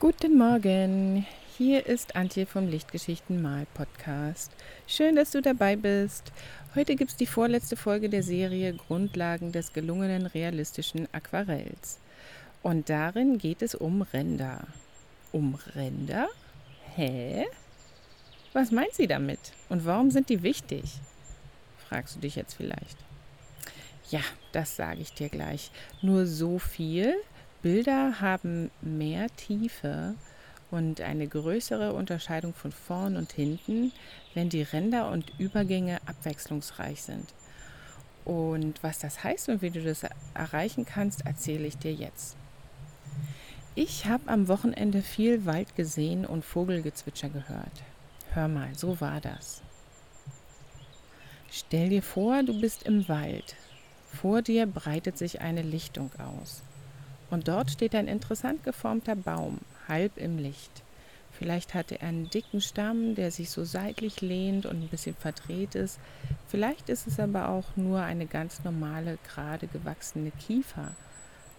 Guten Morgen, hier ist Antje vom Lichtgeschichten Mal Podcast. Schön, dass du dabei bist. Heute gibt es die vorletzte Folge der Serie Grundlagen des gelungenen realistischen Aquarells. Und darin geht es um Ränder. Um Ränder? Hä? Was meint sie damit? Und warum sind die wichtig? Fragst du dich jetzt vielleicht. Ja, das sage ich dir gleich. Nur so viel. Bilder haben mehr Tiefe und eine größere Unterscheidung von vorn und hinten, wenn die Ränder und Übergänge abwechslungsreich sind. Und was das heißt und wie du das erreichen kannst, erzähle ich dir jetzt. Ich habe am Wochenende viel Wald gesehen und Vogelgezwitscher gehört. Hör mal, so war das. Stell dir vor, du bist im Wald. Vor dir breitet sich eine Lichtung aus. Und dort steht ein interessant geformter Baum, halb im Licht. Vielleicht hat er einen dicken Stamm, der sich so seitlich lehnt und ein bisschen verdreht ist. Vielleicht ist es aber auch nur eine ganz normale, gerade gewachsene Kiefer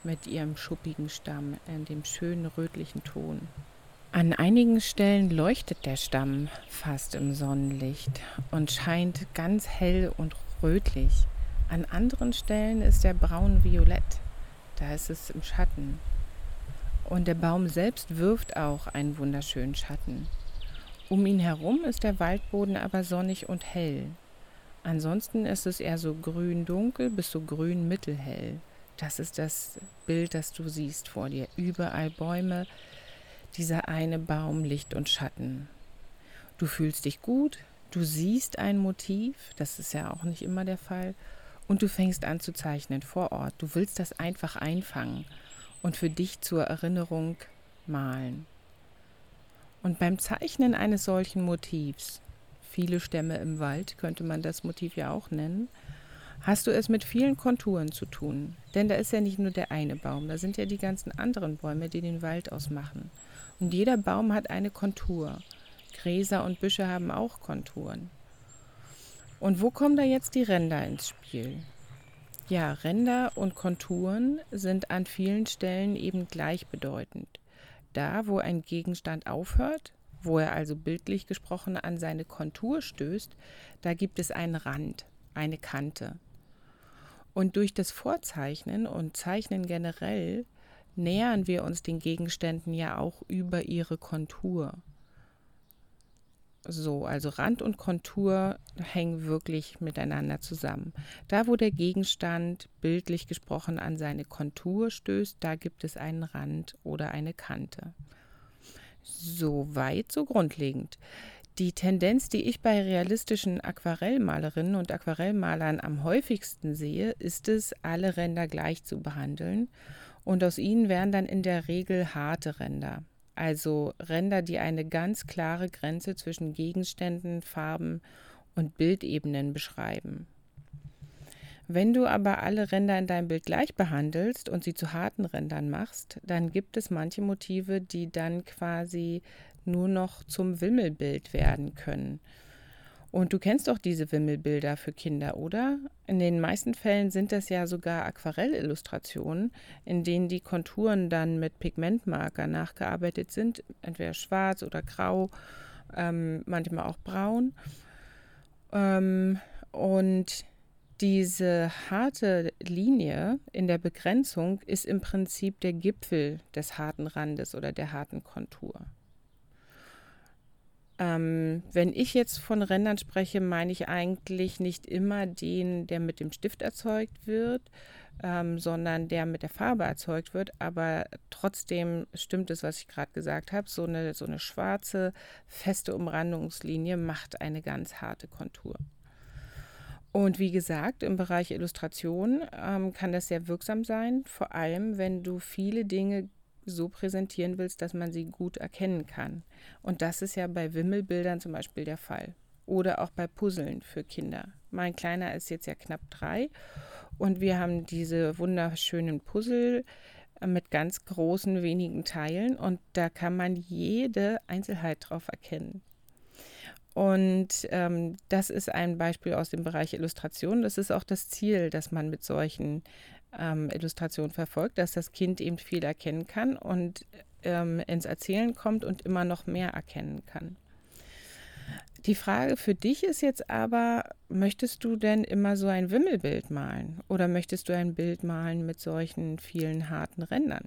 mit ihrem schuppigen Stamm in dem schönen rötlichen Ton. An einigen Stellen leuchtet der Stamm fast im Sonnenlicht und scheint ganz hell und rötlich. An anderen Stellen ist er braun-violett da ist es im Schatten. Und der Baum selbst wirft auch einen wunderschönen Schatten. Um ihn herum ist der Waldboden aber sonnig und hell. Ansonsten ist es eher so grün-dunkel bis so grün-mittelhell. Das ist das Bild, das du siehst vor dir. Überall Bäume, dieser eine Baum, Licht und Schatten. Du fühlst dich gut, du siehst ein Motiv, das ist ja auch nicht immer der Fall, und du fängst an zu zeichnen vor Ort. Du willst das einfach einfangen und für dich zur Erinnerung malen. Und beim Zeichnen eines solchen Motivs, viele Stämme im Wald könnte man das Motiv ja auch nennen, hast du es mit vielen Konturen zu tun. Denn da ist ja nicht nur der eine Baum, da sind ja die ganzen anderen Bäume, die den Wald ausmachen. Und jeder Baum hat eine Kontur. Gräser und Büsche haben auch Konturen. Und wo kommen da jetzt die Ränder ins Spiel? Ja, Ränder und Konturen sind an vielen Stellen eben gleichbedeutend. Da, wo ein Gegenstand aufhört, wo er also bildlich gesprochen an seine Kontur stößt, da gibt es einen Rand, eine Kante. Und durch das Vorzeichnen und Zeichnen generell nähern wir uns den Gegenständen ja auch über ihre Kontur. So, also Rand und Kontur hängen wirklich miteinander zusammen. Da, wo der Gegenstand bildlich gesprochen an seine Kontur stößt, da gibt es einen Rand oder eine Kante. So weit, so grundlegend. Die Tendenz, die ich bei realistischen Aquarellmalerinnen und Aquarellmalern am häufigsten sehe, ist es, alle Ränder gleich zu behandeln. Und aus ihnen werden dann in der Regel harte Ränder also Ränder, die eine ganz klare Grenze zwischen Gegenständen, Farben und Bildebenen beschreiben. Wenn du aber alle Ränder in deinem Bild gleich behandelst und sie zu harten Rändern machst, dann gibt es manche Motive, die dann quasi nur noch zum Wimmelbild werden können. Und du kennst doch diese Wimmelbilder für Kinder, oder? In den meisten Fällen sind das ja sogar Aquarellillustrationen, in denen die Konturen dann mit Pigmentmarker nachgearbeitet sind, entweder schwarz oder grau, ähm, manchmal auch braun. Ähm, und diese harte Linie in der Begrenzung ist im Prinzip der Gipfel des harten Randes oder der harten Kontur. Ähm, wenn ich jetzt von Rändern spreche, meine ich eigentlich nicht immer den, der mit dem Stift erzeugt wird, ähm, sondern der mit der Farbe erzeugt wird. Aber trotzdem stimmt es, was ich gerade gesagt habe. So eine, so eine schwarze, feste Umrandungslinie macht eine ganz harte Kontur. Und wie gesagt, im Bereich Illustration ähm, kann das sehr wirksam sein, vor allem wenn du viele Dinge so präsentieren willst, dass man sie gut erkennen kann. Und das ist ja bei Wimmelbildern zum Beispiel der Fall. Oder auch bei Puzzeln für Kinder. Mein Kleiner ist jetzt ja knapp drei und wir haben diese wunderschönen Puzzle äh, mit ganz großen, wenigen Teilen und da kann man jede Einzelheit drauf erkennen. Und ähm, das ist ein Beispiel aus dem Bereich Illustration. Das ist auch das Ziel, dass man mit solchen ähm, Illustration verfolgt, dass das Kind eben viel erkennen kann und ähm, ins Erzählen kommt und immer noch mehr erkennen kann. Die Frage für dich ist jetzt aber, möchtest du denn immer so ein Wimmelbild malen oder möchtest du ein Bild malen mit solchen vielen harten Rändern?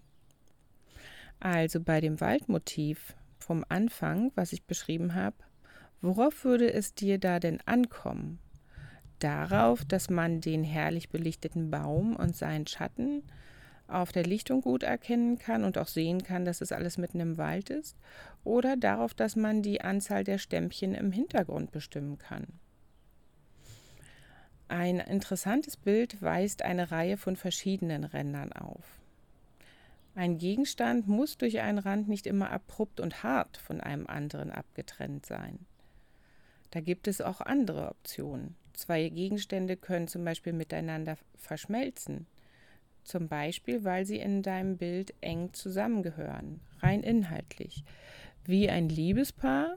Also bei dem Waldmotiv vom Anfang, was ich beschrieben habe, worauf würde es dir da denn ankommen? Darauf, dass man den herrlich belichteten Baum und seinen Schatten auf der Lichtung gut erkennen kann und auch sehen kann, dass es alles mitten im Wald ist, oder darauf, dass man die Anzahl der Stämmchen im Hintergrund bestimmen kann. Ein interessantes Bild weist eine Reihe von verschiedenen Rändern auf. Ein Gegenstand muss durch einen Rand nicht immer abrupt und hart von einem anderen abgetrennt sein. Da gibt es auch andere Optionen. Zwei Gegenstände können zum Beispiel miteinander verschmelzen zum Beispiel, weil sie in deinem Bild eng zusammengehören, rein inhaltlich. Wie ein Liebespaar,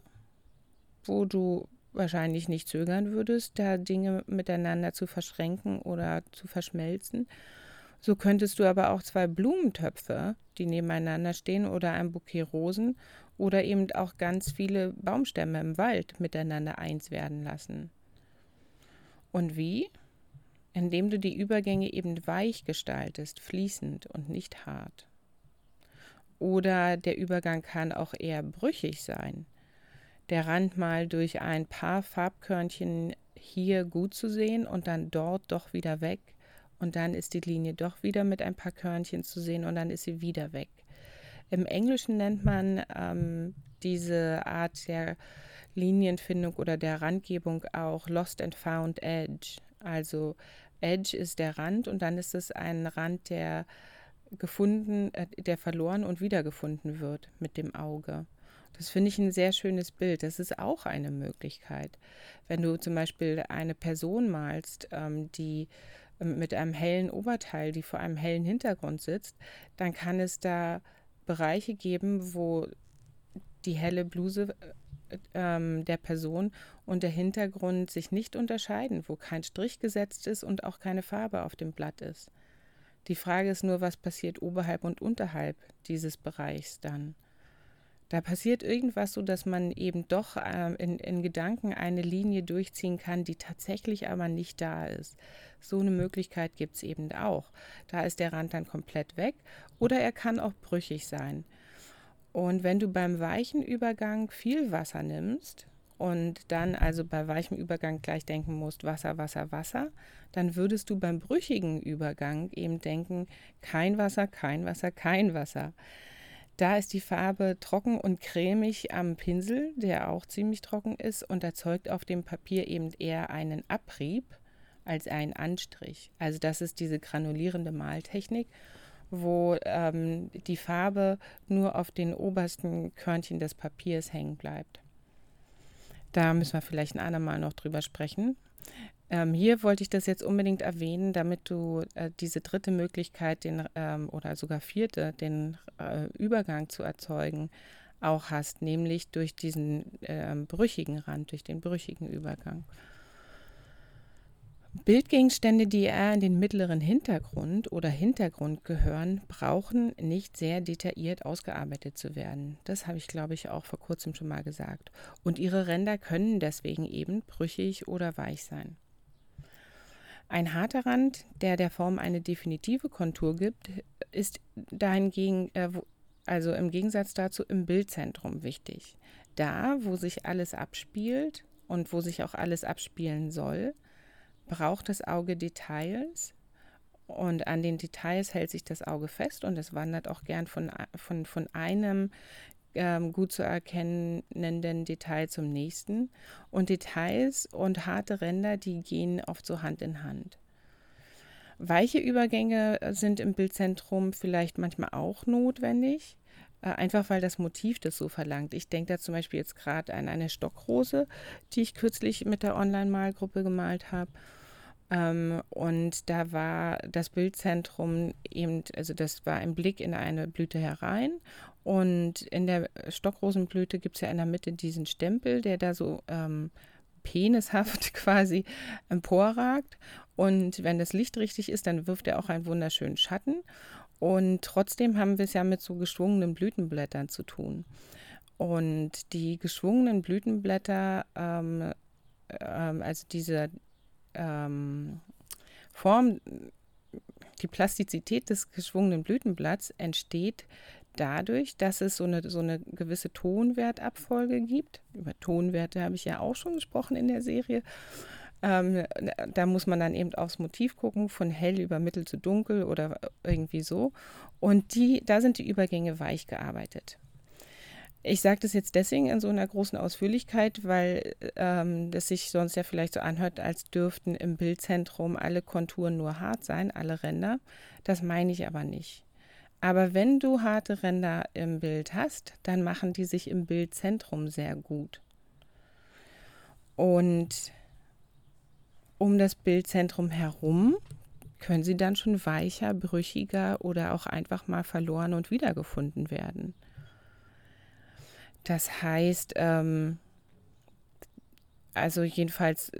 wo du wahrscheinlich nicht zögern würdest, da Dinge miteinander zu verschränken oder zu verschmelzen. So könntest du aber auch zwei Blumentöpfe, die nebeneinander stehen, oder ein Bouquet Rosen oder eben auch ganz viele Baumstämme im Wald miteinander eins werden lassen. Und wie? indem du die Übergänge eben weich gestaltest, fließend und nicht hart. Oder der Übergang kann auch eher brüchig sein. Der Rand mal durch ein paar Farbkörnchen hier gut zu sehen und dann dort doch wieder weg. Und dann ist die Linie doch wieder mit ein paar Körnchen zu sehen und dann ist sie wieder weg. Im Englischen nennt man ähm, diese Art der Linienfindung oder der Randgebung auch Lost and Found Edge. Also Edge ist der Rand und dann ist es ein Rand, der gefunden, äh, der verloren und wiedergefunden wird mit dem Auge. Das finde ich ein sehr schönes Bild. Das ist auch eine Möglichkeit. Wenn du zum Beispiel eine Person malst, ähm, die ähm, mit einem hellen Oberteil, die vor einem hellen Hintergrund sitzt, dann kann es da Bereiche geben, wo die helle Bluse äh, ähm, der Person und der Hintergrund sich nicht unterscheiden, wo kein Strich gesetzt ist und auch keine Farbe auf dem Blatt ist. Die Frage ist nur, was passiert oberhalb und unterhalb dieses Bereichs dann. Da passiert irgendwas so, dass man eben doch äh, in, in Gedanken eine Linie durchziehen kann, die tatsächlich aber nicht da ist. So eine Möglichkeit gibt es eben auch. Da ist der Rand dann komplett weg oder er kann auch brüchig sein. Und wenn du beim weichen Übergang viel Wasser nimmst und dann also bei weichem Übergang gleich denken musst, Wasser, Wasser, Wasser, dann würdest du beim brüchigen Übergang eben denken, kein Wasser, kein Wasser, kein Wasser. Da ist die Farbe trocken und cremig am Pinsel, der auch ziemlich trocken ist und erzeugt auf dem Papier eben eher einen Abrieb als einen Anstrich. Also das ist diese granulierende Maltechnik wo ähm, die Farbe nur auf den obersten Körnchen des Papiers hängen bleibt. Da müssen wir vielleicht ein andermal noch drüber sprechen. Ähm, hier wollte ich das jetzt unbedingt erwähnen, damit du äh, diese dritte Möglichkeit, den ähm, oder sogar vierte, den äh, Übergang zu erzeugen, auch hast, nämlich durch diesen äh, brüchigen Rand, durch den brüchigen Übergang. Bildgegenstände, die eher in den mittleren Hintergrund oder Hintergrund gehören, brauchen nicht sehr detailliert ausgearbeitet zu werden. Das habe ich, glaube ich, auch vor kurzem schon mal gesagt. Und ihre Ränder können deswegen eben brüchig oder weich sein. Ein harter Rand, der der Form eine definitive Kontur gibt, ist dahingegen, äh, also im Gegensatz dazu, im Bildzentrum wichtig. Da, wo sich alles abspielt und wo sich auch alles abspielen soll, braucht das Auge Details und an den Details hält sich das Auge fest und es wandert auch gern von, von, von einem ähm, gut zu erkennenden Detail zum nächsten. Und Details und harte Ränder, die gehen oft so Hand in Hand. Weiche Übergänge sind im Bildzentrum vielleicht manchmal auch notwendig, äh, einfach weil das Motiv das so verlangt. Ich denke da zum Beispiel jetzt gerade an eine Stockrose, die ich kürzlich mit der Online-Malgruppe gemalt habe. Ähm, und da war das Bildzentrum eben, also das war ein Blick in eine Blüte herein. Und in der Stockrosenblüte gibt es ja in der Mitte diesen Stempel, der da so ähm, penishaft quasi emporragt. Und wenn das Licht richtig ist, dann wirft er auch einen wunderschönen Schatten. Und trotzdem haben wir es ja mit so geschwungenen Blütenblättern zu tun. Und die geschwungenen Blütenblätter, ähm, ähm, also diese ähm, Form, die Plastizität des geschwungenen Blütenblatts entsteht dadurch, dass es so eine, so eine gewisse Tonwertabfolge gibt. Über Tonwerte habe ich ja auch schon gesprochen in der Serie. Ähm, da muss man dann eben aufs Motiv gucken, von hell über mittel zu dunkel oder irgendwie so. Und die, da sind die Übergänge weich gearbeitet. Ich sage das jetzt deswegen in so einer großen Ausführlichkeit, weil ähm, das sich sonst ja vielleicht so anhört, als dürften im Bildzentrum alle Konturen nur hart sein, alle Ränder. Das meine ich aber nicht. Aber wenn du harte Ränder im Bild hast, dann machen die sich im Bildzentrum sehr gut. Und um das Bildzentrum herum können sie dann schon weicher, brüchiger oder auch einfach mal verloren und wiedergefunden werden. Das heißt, ähm, also jedenfalls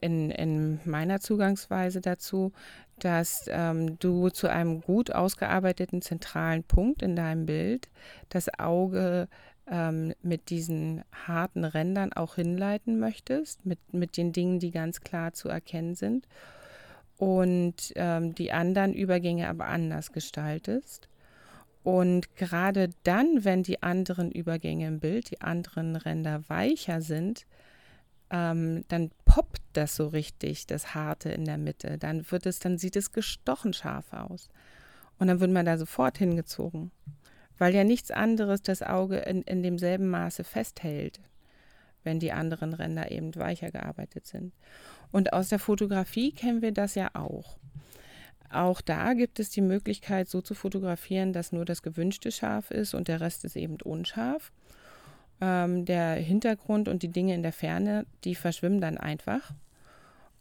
in, in meiner Zugangsweise dazu, dass ähm, du zu einem gut ausgearbeiteten zentralen Punkt in deinem Bild das Auge ähm, mit diesen harten Rändern auch hinleiten möchtest, mit, mit den Dingen, die ganz klar zu erkennen sind und ähm, die anderen Übergänge aber anders gestaltest. Und gerade dann, wenn die anderen Übergänge im Bild, die anderen Ränder weicher sind, ähm, dann poppt das so richtig, das Harte in der Mitte. Dann wird es, dann sieht es gestochen scharf aus. Und dann wird man da sofort hingezogen. Weil ja nichts anderes das Auge in, in demselben Maße festhält, wenn die anderen Ränder eben weicher gearbeitet sind. Und aus der Fotografie kennen wir das ja auch. Auch da gibt es die Möglichkeit, so zu fotografieren, dass nur das gewünschte scharf ist und der Rest ist eben unscharf. Ähm, der Hintergrund und die Dinge in der Ferne, die verschwimmen dann einfach,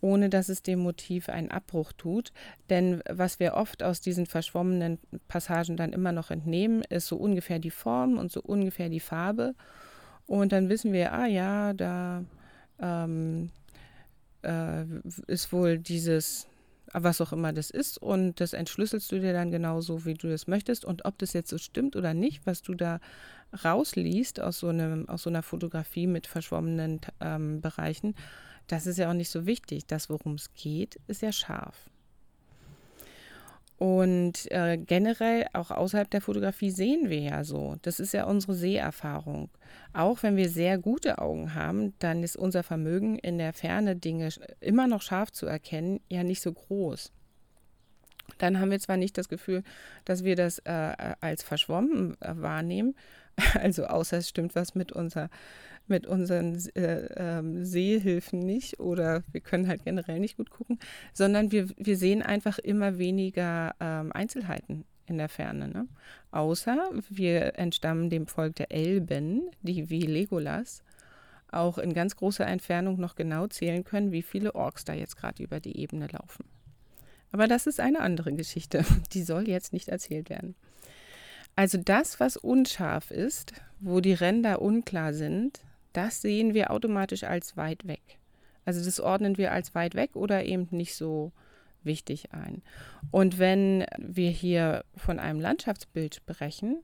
ohne dass es dem Motiv einen Abbruch tut. Denn was wir oft aus diesen verschwommenen Passagen dann immer noch entnehmen, ist so ungefähr die Form und so ungefähr die Farbe. Und dann wissen wir, ah ja, da ähm, äh, ist wohl dieses was auch immer das ist und das entschlüsselst du dir dann genauso, wie du das möchtest und ob das jetzt so stimmt oder nicht, was du da rausliest aus so, einem, aus so einer Fotografie mit verschwommenen ähm, Bereichen, das ist ja auch nicht so wichtig. Das, worum es geht, ist ja scharf. Und äh, generell auch außerhalb der Fotografie sehen wir ja so. Das ist ja unsere Seherfahrung. Auch wenn wir sehr gute Augen haben, dann ist unser Vermögen in der Ferne Dinge immer noch scharf zu erkennen ja nicht so groß. Dann haben wir zwar nicht das Gefühl, dass wir das äh, als verschwommen äh, wahrnehmen, also außer es stimmt was mit unserer mit unseren äh, ähm, Sehhilfen nicht oder wir können halt generell nicht gut gucken, sondern wir, wir sehen einfach immer weniger ähm, Einzelheiten in der Ferne. Ne? Außer wir entstammen dem Volk der Elben, die wie Legolas auch in ganz großer Entfernung noch genau zählen können, wie viele Orks da jetzt gerade über die Ebene laufen. Aber das ist eine andere Geschichte, die soll jetzt nicht erzählt werden. Also das, was unscharf ist, wo die Ränder unklar sind, das sehen wir automatisch als weit weg. Also das ordnen wir als weit weg oder eben nicht so wichtig ein. Und wenn wir hier von einem Landschaftsbild sprechen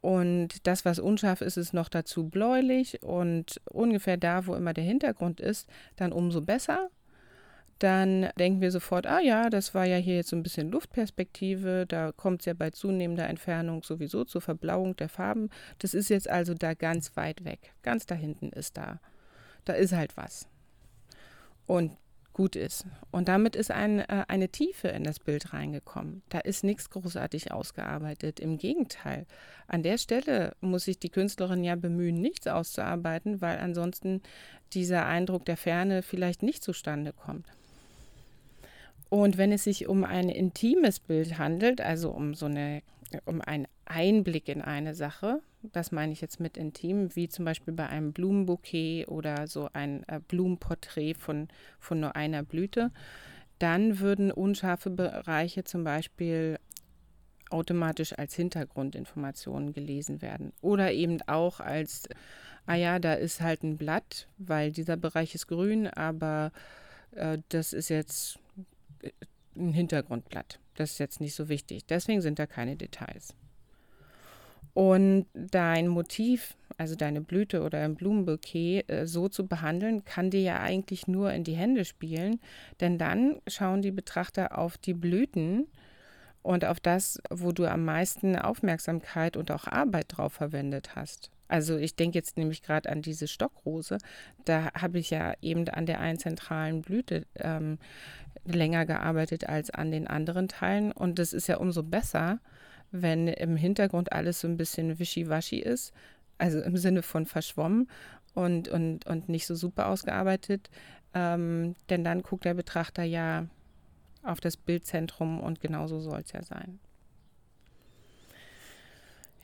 und das, was unscharf ist, ist noch dazu bläulich und ungefähr da, wo immer der Hintergrund ist, dann umso besser dann denken wir sofort, ah ja, das war ja hier jetzt so ein bisschen Luftperspektive, da kommt es ja bei zunehmender Entfernung sowieso zur Verblauung der Farben. Das ist jetzt also da ganz weit weg. Ganz da hinten ist da. Da ist halt was. Und gut ist. Und damit ist ein, äh, eine Tiefe in das Bild reingekommen. Da ist nichts großartig ausgearbeitet. Im Gegenteil. An der Stelle muss sich die Künstlerin ja bemühen, nichts auszuarbeiten, weil ansonsten dieser Eindruck der Ferne vielleicht nicht zustande kommt. Und wenn es sich um ein intimes Bild handelt, also um so eine, um einen Einblick in eine Sache, das meine ich jetzt mit intim, wie zum Beispiel bei einem Blumenbouquet oder so ein äh, Blumenporträt von, von nur einer Blüte, dann würden unscharfe Bereiche zum Beispiel automatisch als Hintergrundinformationen gelesen werden. Oder eben auch als, ah ja, da ist halt ein Blatt, weil dieser Bereich ist grün, aber äh, das ist jetzt ein Hintergrundblatt. Das ist jetzt nicht so wichtig. Deswegen sind da keine Details. Und dein Motiv, also deine Blüte oder ein Blumenbouquet, äh, so zu behandeln, kann dir ja eigentlich nur in die Hände spielen, denn dann schauen die Betrachter auf die Blüten und auf das, wo du am meisten Aufmerksamkeit und auch Arbeit drauf verwendet hast. Also ich denke jetzt nämlich gerade an diese Stockrose. Da habe ich ja eben an der einen zentralen Blüte ähm, länger gearbeitet als an den anderen Teilen. Und das ist ja umso besser, wenn im Hintergrund alles so ein bisschen wischiwaschi ist, also im Sinne von verschwommen und, und, und nicht so super ausgearbeitet. Ähm, denn dann guckt der Betrachter ja auf das Bildzentrum und genauso soll es ja sein.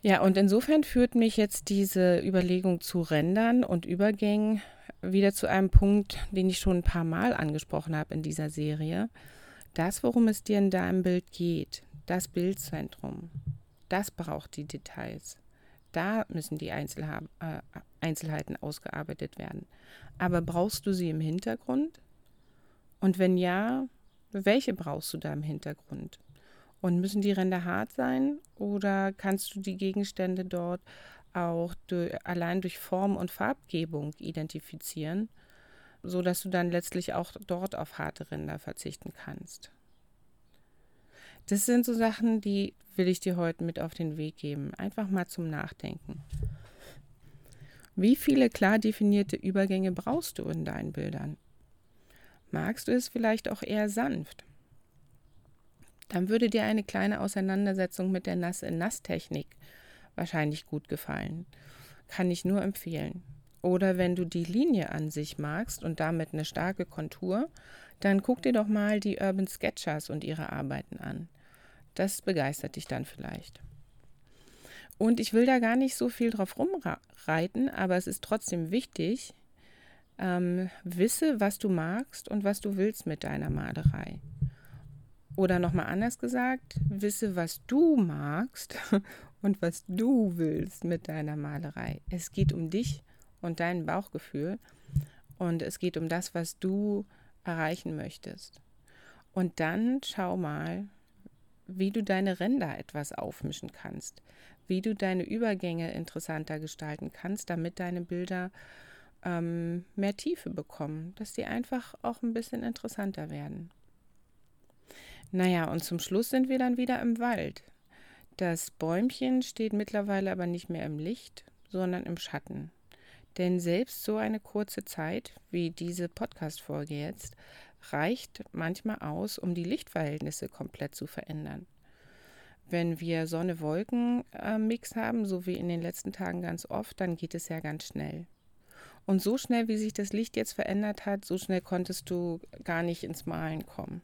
Ja, und insofern führt mich jetzt diese Überlegung zu Rändern und Übergängen wieder zu einem Punkt, den ich schon ein paar Mal angesprochen habe in dieser Serie. Das, worum es dir in deinem Bild geht, das Bildzentrum, das braucht die Details. Da müssen die Einzelha äh, Einzelheiten ausgearbeitet werden. Aber brauchst du sie im Hintergrund? Und wenn ja, welche brauchst du da im Hintergrund? Und müssen die Ränder hart sein oder kannst du die Gegenstände dort auch durch, allein durch Form und Farbgebung identifizieren, sodass du dann letztlich auch dort auf harte Ränder verzichten kannst? Das sind so Sachen, die will ich dir heute mit auf den Weg geben. Einfach mal zum Nachdenken. Wie viele klar definierte Übergänge brauchst du in deinen Bildern? Magst du es vielleicht auch eher sanft? Dann würde dir eine kleine Auseinandersetzung mit der Nass-in-Nass-Technik wahrscheinlich gut gefallen. Kann ich nur empfehlen. Oder wenn du die Linie an sich magst und damit eine starke Kontur, dann guck dir doch mal die Urban Sketchers und ihre Arbeiten an. Das begeistert dich dann vielleicht. Und ich will da gar nicht so viel drauf rumreiten, aber es ist trotzdem wichtig, ähm, wisse, was du magst und was du willst mit deiner Malerei. Oder nochmal anders gesagt, wisse, was du magst und was du willst mit deiner Malerei. Es geht um dich und dein Bauchgefühl und es geht um das, was du erreichen möchtest. Und dann schau mal, wie du deine Ränder etwas aufmischen kannst, wie du deine Übergänge interessanter gestalten kannst, damit deine Bilder ähm, mehr Tiefe bekommen, dass die einfach auch ein bisschen interessanter werden. Naja, und zum Schluss sind wir dann wieder im Wald. Das Bäumchen steht mittlerweile aber nicht mehr im Licht, sondern im Schatten. Denn selbst so eine kurze Zeit wie diese Podcast-Folge jetzt reicht manchmal aus, um die Lichtverhältnisse komplett zu verändern. Wenn wir Sonne-Wolken-Mix haben, so wie in den letzten Tagen ganz oft, dann geht es ja ganz schnell. Und so schnell, wie sich das Licht jetzt verändert hat, so schnell konntest du gar nicht ins Malen kommen.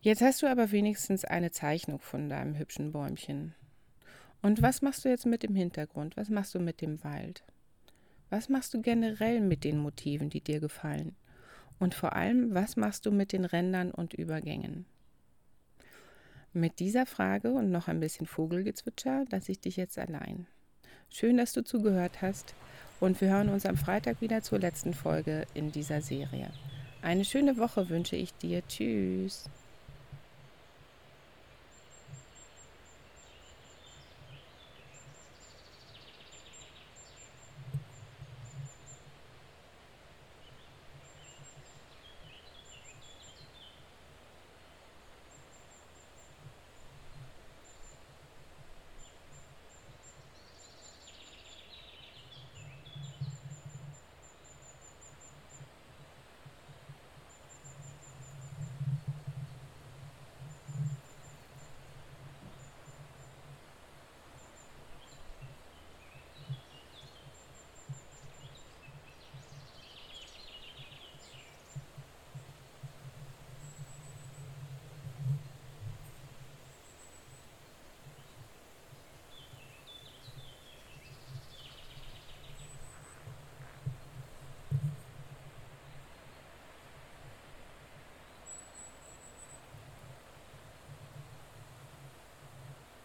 Jetzt hast du aber wenigstens eine Zeichnung von deinem hübschen Bäumchen. Und was machst du jetzt mit dem Hintergrund? Was machst du mit dem Wald? Was machst du generell mit den Motiven, die dir gefallen? Und vor allem, was machst du mit den Rändern und Übergängen? Mit dieser Frage und noch ein bisschen Vogelgezwitscher lasse ich dich jetzt allein. Schön, dass du zugehört hast und wir hören uns am Freitag wieder zur letzten Folge in dieser Serie. Eine schöne Woche wünsche ich dir. Tschüss.